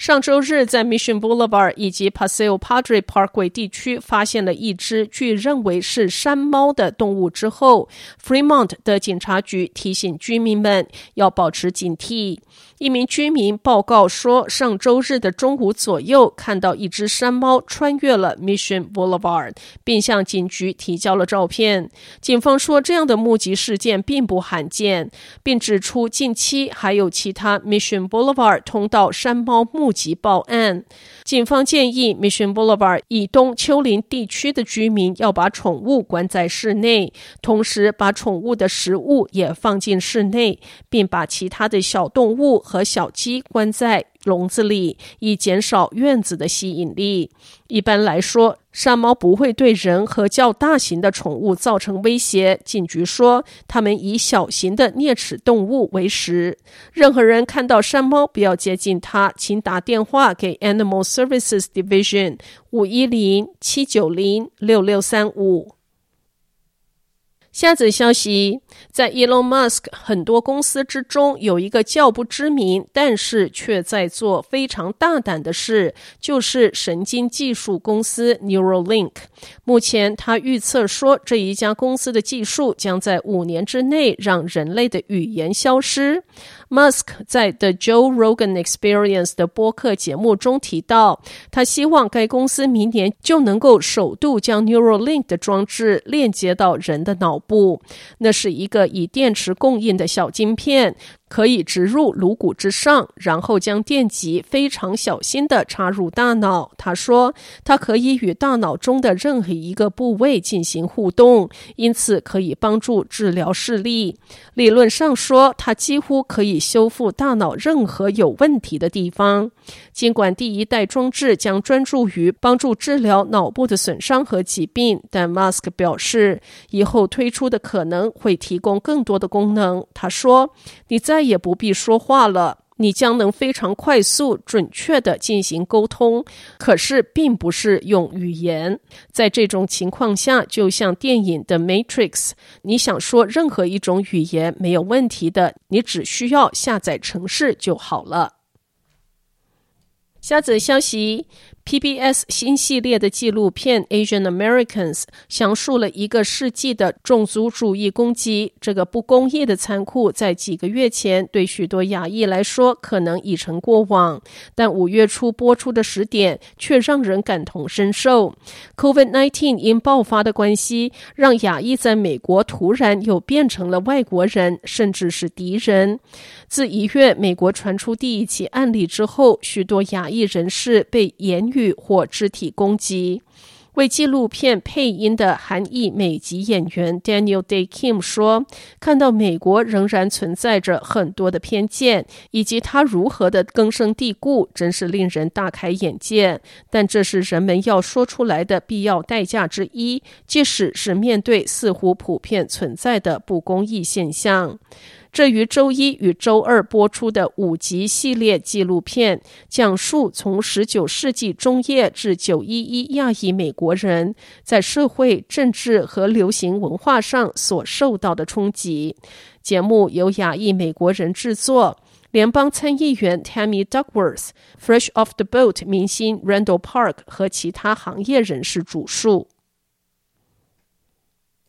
上周日，在 Mission Boulevard 以及 Paseo Padre Parkway 地区发现了一只据认为是山猫的动物之后，Fremont 的警察局提醒居民们要保持警惕。一名居民报告说，上周日的中午左右，看到一只山猫穿越了 Mission Boulevard，并向警局提交了照片。警方说，这样的目击事件并不罕见，并指出近期还有其他 Mission Boulevard 通道山猫目击报案。警方建议 Mission Boulevard 以东丘陵地区的居民要把宠物关在室内，同时把宠物的食物也放进室内，并把其他的小动物和小鸡关在笼子里，以减少院子的吸引力。一般来说，山猫不会对人和较大型的宠物造成威胁。警局说，他们以小型的啮齿动物为食。任何人看到山猫，不要接近它，请打电话给 Animal Services Division 五一零七九零六六三五。下则消息，在 Elon Musk 很多公司之中，有一个较不知名，但是却在做非常大胆的事，就是神经技术公司 Neuralink。目前，他预测说，这一家公司的技术将在五年之内让人类的语言消失。Musk 在 The Joe Rogan Experience 的播客节目中提到，他希望该公司明年就能够首度将 Neuralink 的装置链接到人的脑不。那是一个以电池供应的小晶片。可以植入颅骨之上，然后将电极非常小心地插入大脑。他说，它可以与大脑中的任何一个部位进行互动，因此可以帮助治疗视力。理论上说，它几乎可以修复大脑任何有问题的地方。尽管第一代装置将专注于帮助治疗脑部的损伤和疾病，但 Musk 表示，以后推出的可能会提供更多的功能。他说：“你在。”再也不必说话了，你将能非常快速、准确地进行沟通。可是，并不是用语言。在这种情况下，就像电影《The Matrix》，你想说任何一种语言没有问题的，你只需要下载程式就好了。下则消息。PBS 新系列的纪录片《Asian Americans》详述了一个世纪的种族主义攻击。这个不公义的残酷，在几个月前对许多亚裔来说可能已成过往，但五月初播出的时点却让人感同身受。COVID-19 因爆发的关系，让亚裔在美国突然又变成了外国人，甚至是敌人。自一月美国传出第一起案例之后，许多亚裔人士被言语或肢体攻击。为纪录片配音的韩裔美籍演员 Daniel Day Kim 说：“看到美国仍然存在着很多的偏见，以及它如何的根深蒂固，真是令人大开眼界。但这是人们要说出来的必要代价之一，即使是面对似乎普遍存在的不公义现象。”这于周一与周二播出的五集系列纪录片，讲述从十九世纪中叶至九一一亚裔美国人在社会、政治和流行文化上所受到的冲击。节目由亚裔美国人制作，联邦参议员 Tammy Duckworth、Fresh Off the Boat 明星 Randall Park 和其他行业人士主述。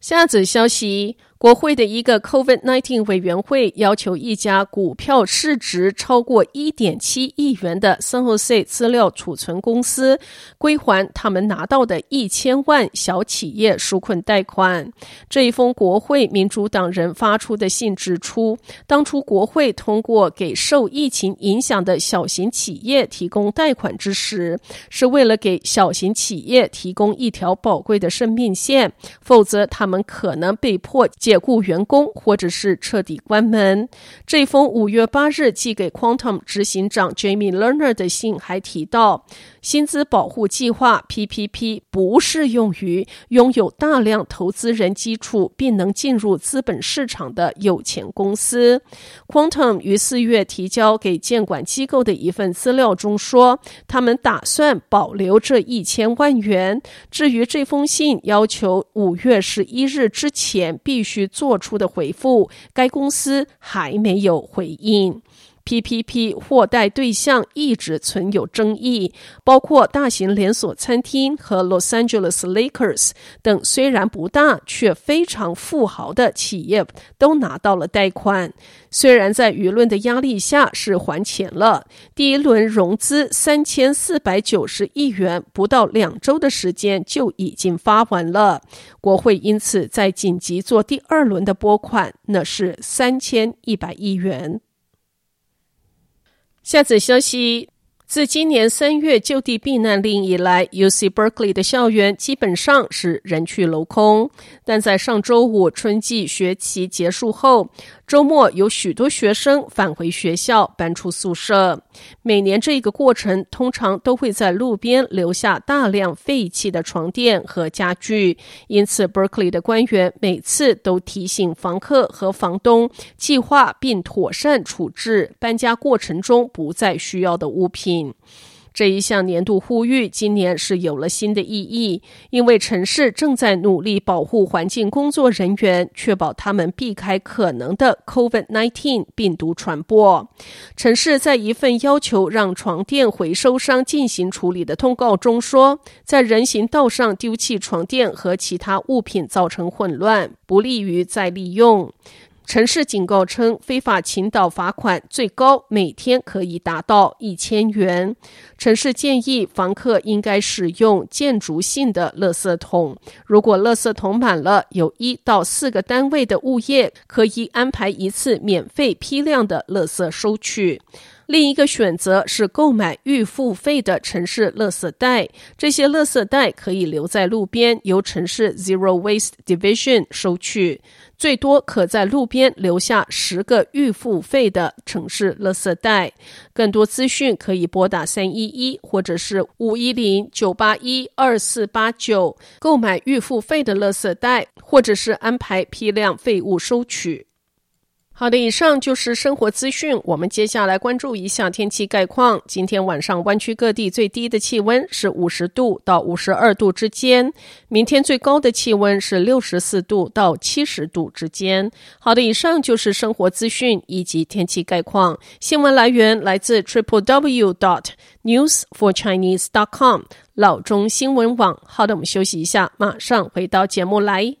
下则消息。国会的一个 COVID-19 委员会要求一家股票市值超过一点七亿元的 San Jose 资料储存公司归还他们拿到的一千万小企业纾困贷款。这一封国会民主党人发出的信指出，当初国会通过给受疫情影响的小型企业提供贷款之时，是为了给小型企业提供一条宝贵的生命线，否则他们可能被迫。解雇员工，或者是彻底关门。这封五月八日寄给 Quantum 执行长 Jamie Lerner 的信还提到，薪资保护计划 PPP 不适用于拥有大量投资人基础并能进入资本市场的有钱公司。Quantum 于四月提交给监管机构的一份资料中说，他们打算保留这一千万元。至于这封信要求五月十一日之前必须做出的回复，该公司还没有回应。PPP 货代对象一直存有争议，包括大型连锁餐厅和 Los Angeles Lakers 等，虽然不大却非常富豪的企业都拿到了贷款。虽然在舆论的压力下是还钱了，第一轮融资三千四百九十亿元，不到两周的时间就已经发完了。国会因此在紧急做第二轮的拨款，那是三千一百亿元。下则消息。自今年三月就地避难令以来，UC Berkeley 的校园基本上是人去楼空。但在上周五春季学期结束后，周末有许多学生返回学校，搬出宿舍。每年这个过程通常都会在路边留下大量废弃的床垫和家具，因此 Berkeley 的官员每次都提醒房客和房东计划并妥善处置搬家过程中不再需要的物品。这一项年度呼吁今年是有了新的意义，因为城市正在努力保护环境工作人员，确保他们避开可能的 COVID-19 病毒传播。城市在一份要求让床垫回收商进行处理的通告中说，在人行道上丢弃床垫和其他物品造成混乱，不利于再利用。城市警告称，非法倾倒罚款最高每天可以达到一千元。城市建议房客应该使用建筑性的垃圾桶。如果垃圾桶满了，有一到四个单位的物业可以安排一次免费批量的垃圾收取。另一个选择是购买预付费的城市垃圾袋，这些垃圾袋可以留在路边，由城市 Zero Waste Division 收取，最多可在路边留下十个预付费的城市垃圾袋。更多资讯可以拨打三一一或者是五一零九八一二四八九购买预付费的垃圾袋，或者是安排批量废物收取。好的，以上就是生活资讯。我们接下来关注一下天气概况。今天晚上湾区各地最低的气温是五十度到五十二度之间，明天最高的气温是六十四度到七十度之间。好的，以上就是生活资讯以及天气概况。新闻来源来自 triple w dot news for chinese dot com 老中新闻网。好的，我们休息一下，马上回到节目来。